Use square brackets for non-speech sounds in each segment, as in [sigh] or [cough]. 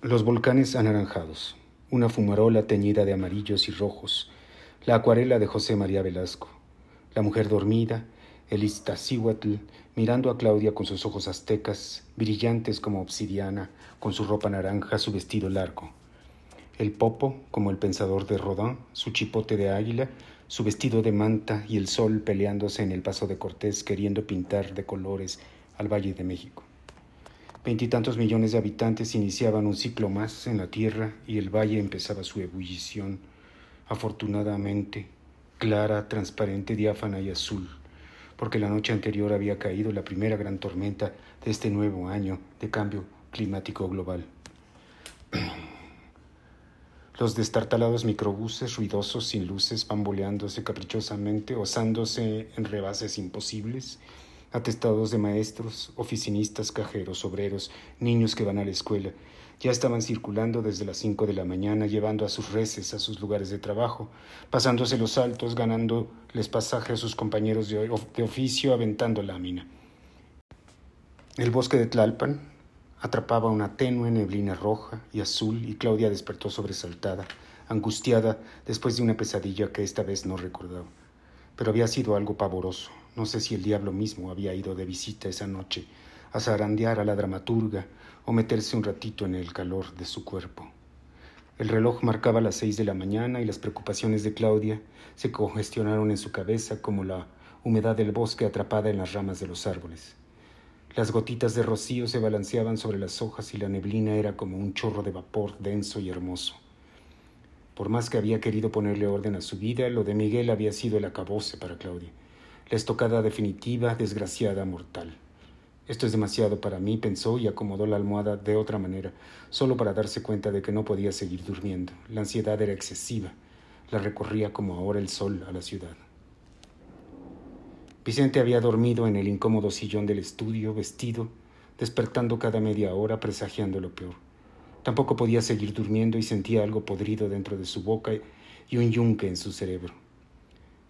Los volcanes anaranjados, una fumarola teñida de amarillos y rojos, la acuarela de José María Velasco, la mujer dormida, el Iztaccíhuatl mirando a Claudia con sus ojos aztecas, brillantes como obsidiana, con su ropa naranja, su vestido largo. El popo, como el pensador de Rodin, su chipote de águila, su vestido de manta y el sol peleándose en el paso de Cortés queriendo pintar de colores al Valle de México. Veintitantos millones de habitantes iniciaban un ciclo más en la tierra y el valle empezaba su ebullición, afortunadamente, clara, transparente, diáfana y azul, porque la noche anterior había caído la primera gran tormenta de este nuevo año de cambio climático global. [clears throat] Los destartalados microbuses ruidosos sin luces bamboleándose caprichosamente, osándose en rebases imposibles, atestados de maestros, oficinistas, cajeros, obreros, niños que van a la escuela, ya estaban circulando desde las cinco de la mañana, llevando a sus reces a sus lugares de trabajo, pasándose los saltos, ganándoles pasaje a sus compañeros de, oficio, aventando lámina. El bosque de Tlalpan atrapaba una tenue neblina roja y azul y Claudia despertó sobresaltada, angustiada después de una pesadilla que esta vez no recordaba. Pero había sido algo pavoroso. No sé si el diablo mismo había ido de visita esa noche a zarandear a la dramaturga o meterse un ratito en el calor de su cuerpo. El reloj marcaba las seis de la mañana y las preocupaciones de Claudia se congestionaron en su cabeza como la humedad del bosque atrapada en las ramas de los árboles. Las gotitas de rocío se balanceaban sobre las hojas y la neblina era como un chorro de vapor denso y hermoso. Por más que había querido ponerle orden a su vida, lo de Miguel había sido el acabose para Claudia, la estocada definitiva, desgraciada, mortal. Esto es demasiado para mí, pensó y acomodó la almohada de otra manera, solo para darse cuenta de que no podía seguir durmiendo. La ansiedad era excesiva. La recorría como ahora el sol a la ciudad. Vicente había dormido en el incómodo sillón del estudio, vestido, despertando cada media hora, presagiando lo peor. Tampoco podía seguir durmiendo y sentía algo podrido dentro de su boca y un yunque en su cerebro.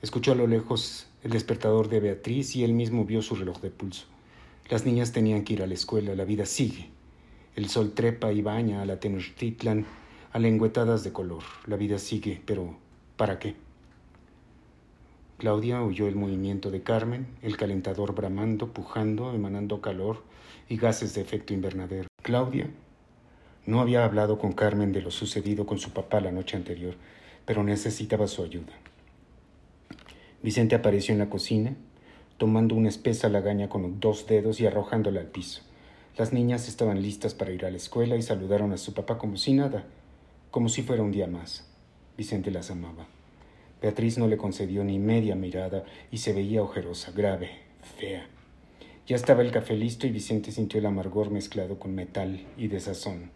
Escuchó a lo lejos el despertador de Beatriz y él mismo vio su reloj de pulso. Las niñas tenían que ir a la escuela, la vida sigue. El sol trepa y baña a la Tenochtitlan a lengüetadas de color. La vida sigue, pero ¿para qué? Claudia oyó el movimiento de Carmen, el calentador bramando, pujando, emanando calor y gases de efecto invernadero. Claudia no había hablado con Carmen de lo sucedido con su papá la noche anterior, pero necesitaba su ayuda. Vicente apareció en la cocina, tomando una espesa lagaña con dos dedos y arrojándola al piso. Las niñas estaban listas para ir a la escuela y saludaron a su papá como si nada, como si fuera un día más. Vicente las amaba. Beatriz no le concedió ni media mirada y se veía ojerosa, grave, fea. Ya estaba el café listo y Vicente sintió el amargor mezclado con metal y desazón.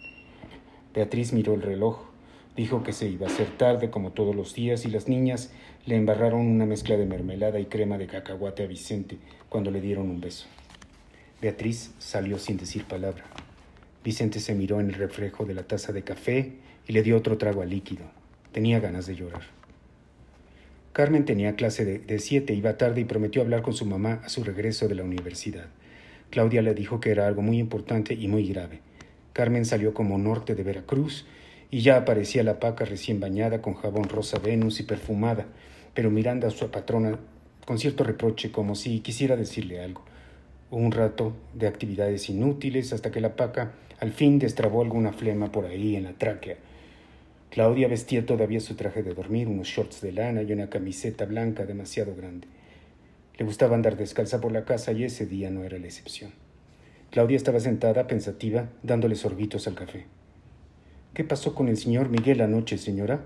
Beatriz miró el reloj. Dijo que se iba a hacer tarde como todos los días y las niñas le embarraron una mezcla de mermelada y crema de cacahuate a Vicente cuando le dieron un beso. Beatriz salió sin decir palabra. Vicente se miró en el reflejo de la taza de café y le dio otro trago al líquido. Tenía ganas de llorar. Carmen tenía clase de, de siete, iba tarde y prometió hablar con su mamá a su regreso de la universidad. Claudia le dijo que era algo muy importante y muy grave. Carmen salió como norte de Veracruz y ya aparecía la paca recién bañada con jabón rosa Venus y perfumada, pero mirando a su patrona con cierto reproche como si quisiera decirle algo. Un rato de actividades inútiles hasta que la paca al fin destrabó alguna flema por ahí en la tráquea. Claudia vestía todavía su traje de dormir, unos shorts de lana y una camiseta blanca demasiado grande. Le gustaba andar descalza por la casa y ese día no era la excepción. Claudia estaba sentada, pensativa, dándole sorbitos al café. ¿Qué pasó con el señor Miguel anoche, señora?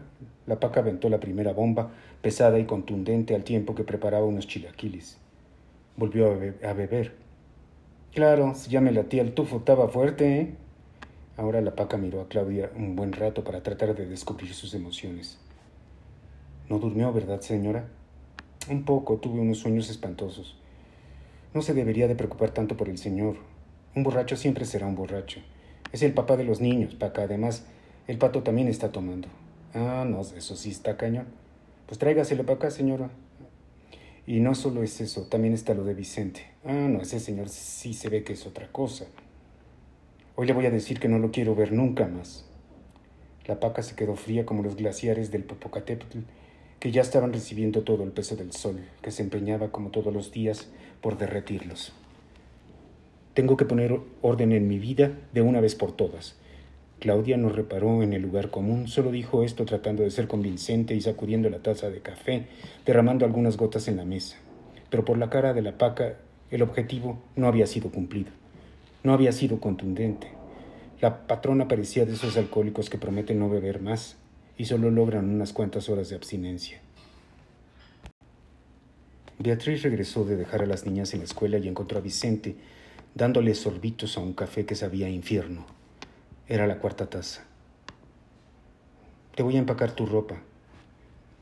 La paca aventó la primera bomba, pesada y contundente al tiempo que preparaba unos chilaquiles. Volvió a, beber. Claro, ya me latía el tufo, estaba fuerte, ¿eh? Ahora la paca miró a Claudia un buen rato para tratar de descubrir sus emociones. No durmió, ¿verdad, señora? Un poco, tuve unos sueños espantosos. No se debería de preocupar tanto por el señor. Un borracho siempre será un borracho. Es el papá de los niños, Paca. Además, el pato también está tomando. Ah, no, eso sí está cañón. Pues tráigaselo para acá, señora. Y no solo es eso, también está lo de Vicente. Ah, no, ese señor sí se ve que es otra cosa. Hoy le voy a decir que no lo quiero ver nunca más. La paca se quedó fría como los glaciares del Popocatépetl, que ya estaban recibiendo todo el peso del sol, que se empeñaba como todos los días por derretirlos. Tengo que poner orden en mi vida de una vez por todas. Claudia no reparó en el lugar común, solo dijo esto tratando de ser convincente y sacudiendo la taza de café, derramando algunas gotas en la mesa. Pero por la cara de la paca, el objetivo no había sido cumplido. No había sido contundente. La patrona parecía de esos alcohólicos que prometen no beber más y solo logran unas cuantas horas de abstinencia. Beatriz regresó de dejar a las niñas en la escuela y encontró a Vicente dándole sorbitos a un café que sabía infierno. Era la cuarta taza. Te voy a empacar tu ropa.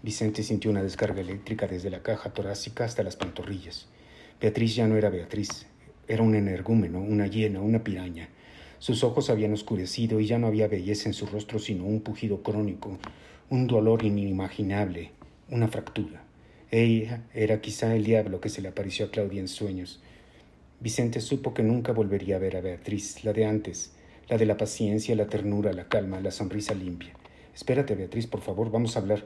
Vicente sintió una descarga eléctrica desde la caja torácica hasta las pantorrillas. Beatriz ya no era Beatriz, era un energúmeno, una hiena, una piraña. Sus ojos habían oscurecido y ya no había belleza en su rostro sino un pujido crónico, un dolor inimaginable, una fractura. Ella era quizá el diablo que se le apareció a Claudia en sueños. Vicente supo que nunca volvería a ver a Beatriz, la de antes, la de la paciencia, la ternura, la calma, la sonrisa limpia. Espérate, Beatriz, por favor, vamos a hablar.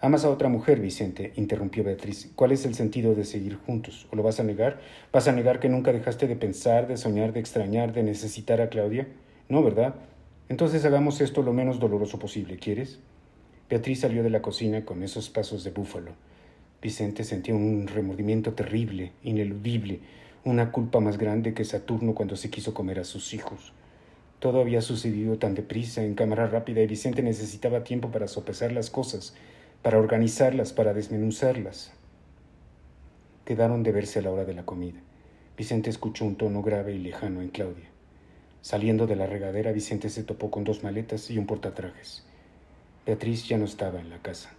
Amas a otra mujer, Vicente, interrumpió Beatriz. ¿Cuál es el sentido de seguir juntos? ¿O lo vas a negar? ¿Vas a negar que nunca dejaste de pensar, de soñar, de extrañar, de necesitar a Claudia? No, ¿verdad? Entonces hagamos esto lo menos doloroso posible, ¿quieres? Beatriz salió de la cocina con esos pasos de búfalo. Vicente sentía un remordimiento terrible, ineludible, una culpa más grande que Saturno cuando se quiso comer a sus hijos. Todo había sucedido tan deprisa, en cámara rápida, y Vicente necesitaba tiempo para sopesar las cosas, para organizarlas, para desmenuzarlas. Quedaron de verse a la hora de la comida. Vicente escuchó un tono grave y lejano en Claudia. Saliendo de la regadera, Vicente se topó con dos maletas y un portatrajes. Beatriz ya no estaba en la casa.